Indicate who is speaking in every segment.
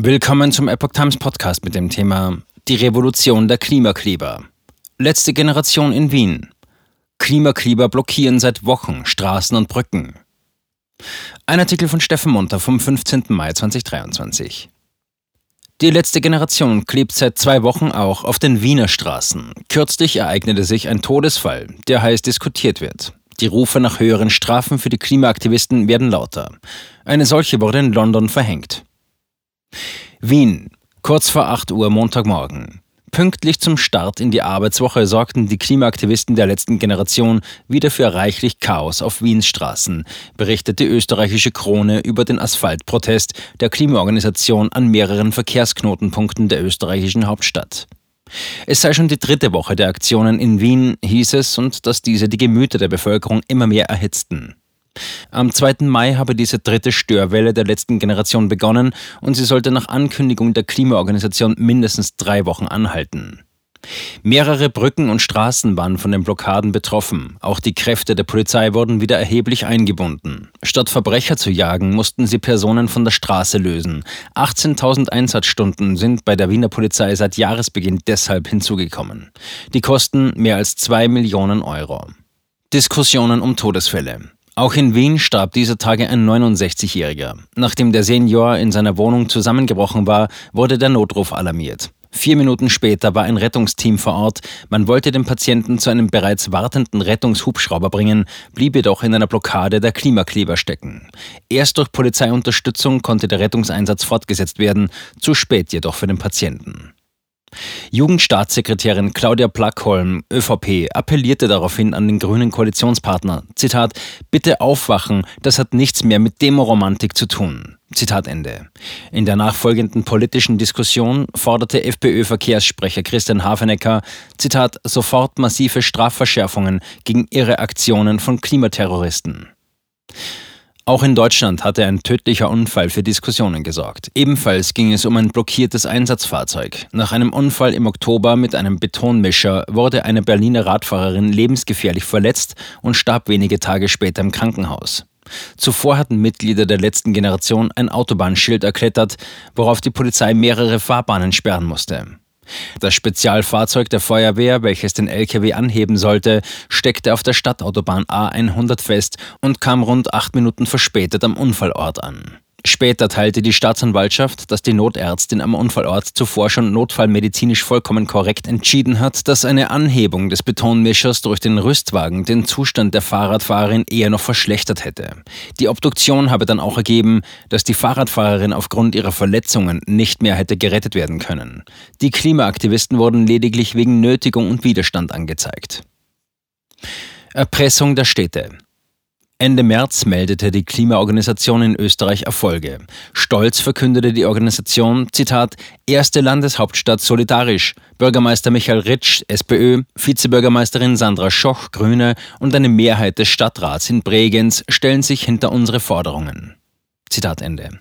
Speaker 1: Willkommen zum Epoch Times Podcast mit dem Thema Die Revolution der Klimakleber. Letzte Generation in Wien. Klimakleber blockieren seit Wochen Straßen und Brücken. Ein Artikel von Steffen Munter vom 15. Mai 2023. Die letzte Generation klebt seit zwei Wochen auch auf den Wiener Straßen. Kürzlich ereignete sich ein Todesfall, der heiß diskutiert wird. Die Rufe nach höheren Strafen für die Klimaaktivisten werden lauter. Eine solche wurde in London verhängt. Wien, kurz vor 8 Uhr Montagmorgen. Pünktlich zum Start in die Arbeitswoche sorgten die Klimaaktivisten der letzten Generation wieder für reichlich Chaos auf Wiens Straßen, berichtet die österreichische Krone über den Asphaltprotest der Klimaorganisation an mehreren Verkehrsknotenpunkten der österreichischen Hauptstadt. Es sei schon die dritte Woche der Aktionen in Wien, hieß es, und dass diese die Gemüter der Bevölkerung immer mehr erhitzten. Am 2. Mai habe diese dritte Störwelle der letzten Generation begonnen und sie sollte nach Ankündigung der Klimaorganisation mindestens drei Wochen anhalten. Mehrere Brücken und Straßen waren von den Blockaden betroffen. Auch die Kräfte der Polizei wurden wieder erheblich eingebunden. Statt Verbrecher zu jagen, mussten sie Personen von der Straße lösen. 18.000 Einsatzstunden sind bei der Wiener Polizei seit Jahresbeginn deshalb hinzugekommen. Die kosten mehr als 2 Millionen Euro. Diskussionen um Todesfälle. Auch in Wien starb dieser Tage ein 69-Jähriger. Nachdem der Senior in seiner Wohnung zusammengebrochen war, wurde der Notruf alarmiert. Vier Minuten später war ein Rettungsteam vor Ort. Man wollte den Patienten zu einem bereits wartenden Rettungshubschrauber bringen, blieb jedoch in einer Blockade der Klimakleber stecken. Erst durch Polizeiunterstützung konnte der Rettungseinsatz fortgesetzt werden, zu spät jedoch für den Patienten. Jugendstaatssekretärin Claudia Plackholm, ÖVP, appellierte daraufhin an den grünen Koalitionspartner. Zitat, bitte aufwachen, das hat nichts mehr mit Demoromantik zu tun. Zitat Ende. In der nachfolgenden politischen Diskussion forderte FPÖ-Verkehrssprecher Christian Hafenecker, Zitat, sofort massive Strafverschärfungen gegen ihre Aktionen von Klimaterroristen. Auch in Deutschland hatte ein tödlicher Unfall für Diskussionen gesorgt. Ebenfalls ging es um ein blockiertes Einsatzfahrzeug. Nach einem Unfall im Oktober mit einem Betonmischer wurde eine Berliner Radfahrerin lebensgefährlich verletzt und starb wenige Tage später im Krankenhaus. Zuvor hatten Mitglieder der letzten Generation ein Autobahnschild erklettert, worauf die Polizei mehrere Fahrbahnen sperren musste. Das Spezialfahrzeug der Feuerwehr, welches den LKW anheben sollte, steckte auf der Stadtautobahn A100 fest und kam rund acht Minuten verspätet am Unfallort an. Später teilte die Staatsanwaltschaft, dass die Notärztin am Unfallort zuvor schon notfallmedizinisch vollkommen korrekt entschieden hat, dass eine Anhebung des Betonmischers durch den Rüstwagen den Zustand der Fahrradfahrerin eher noch verschlechtert hätte. Die Obduktion habe dann auch ergeben, dass die Fahrradfahrerin aufgrund ihrer Verletzungen nicht mehr hätte gerettet werden können. Die Klimaaktivisten wurden lediglich wegen Nötigung und Widerstand angezeigt. Erpressung der Städte. Ende März meldete die Klimaorganisation in Österreich Erfolge. Stolz verkündete die Organisation, Zitat, erste Landeshauptstadt solidarisch. Bürgermeister Michael Ritsch, SPÖ, Vizebürgermeisterin Sandra Schoch, Grüne und eine Mehrheit des Stadtrats in Bregenz stellen sich hinter unsere Forderungen. Zitat Ende.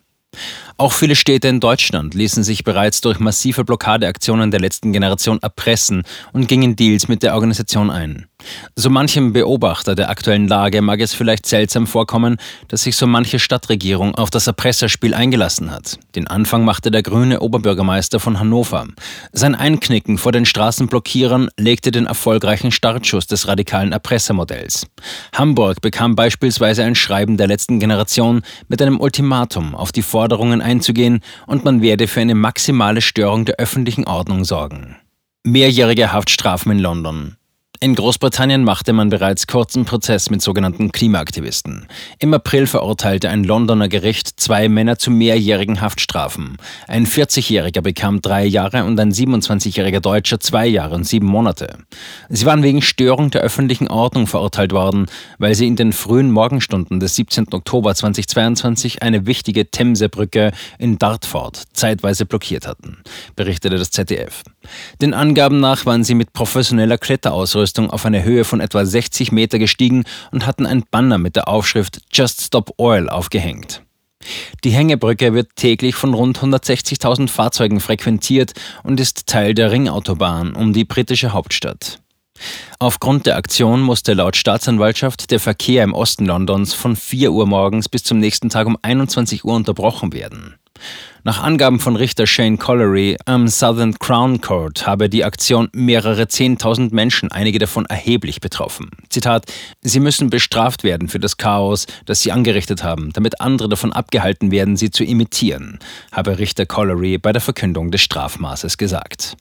Speaker 1: Auch viele Städte in Deutschland ließen sich bereits durch massive Blockadeaktionen der letzten Generation erpressen und gingen Deals mit der Organisation ein. So manchem Beobachter der aktuellen Lage mag es vielleicht seltsam vorkommen, dass sich so manche Stadtregierung auf das Erpresserspiel eingelassen hat. Den Anfang machte der grüne Oberbürgermeister von Hannover. Sein Einknicken vor den Straßenblockierern legte den erfolgreichen Startschuss des radikalen Erpressermodells. Hamburg bekam beispielsweise ein Schreiben der letzten Generation mit einem Ultimatum auf die Forderungen einzugehen und man werde für eine maximale Störung der öffentlichen Ordnung sorgen. Mehrjährige Haftstrafen in London. In Großbritannien machte man bereits kurzen Prozess mit sogenannten Klimaaktivisten. Im April verurteilte ein Londoner Gericht zwei Männer zu mehrjährigen Haftstrafen. Ein 40-Jähriger bekam drei Jahre und ein 27-jähriger Deutscher zwei Jahre und sieben Monate. Sie waren wegen Störung der öffentlichen Ordnung verurteilt worden, weil sie in den frühen Morgenstunden des 17. Oktober 2022 eine wichtige Themsebrücke in Dartford zeitweise blockiert hatten, berichtete das ZDF. Den Angaben nach waren sie mit professioneller Kletterausrüstung auf eine Höhe von etwa 60 Meter gestiegen und hatten ein Banner mit der Aufschrift Just Stop Oil aufgehängt. Die Hängebrücke wird täglich von rund 160.000 Fahrzeugen frequentiert und ist Teil der Ringautobahn um die britische Hauptstadt. Aufgrund der Aktion musste laut Staatsanwaltschaft der Verkehr im Osten Londons von 4 Uhr morgens bis zum nächsten Tag um 21 Uhr unterbrochen werden. Nach Angaben von Richter Shane Collery am Southern Crown Court habe die Aktion mehrere Zehntausend Menschen, einige davon erheblich betroffen. Zitat: Sie müssen bestraft werden für das Chaos, das sie angerichtet haben, damit andere davon abgehalten werden, sie zu imitieren, habe Richter Collery bei der Verkündung des Strafmaßes gesagt.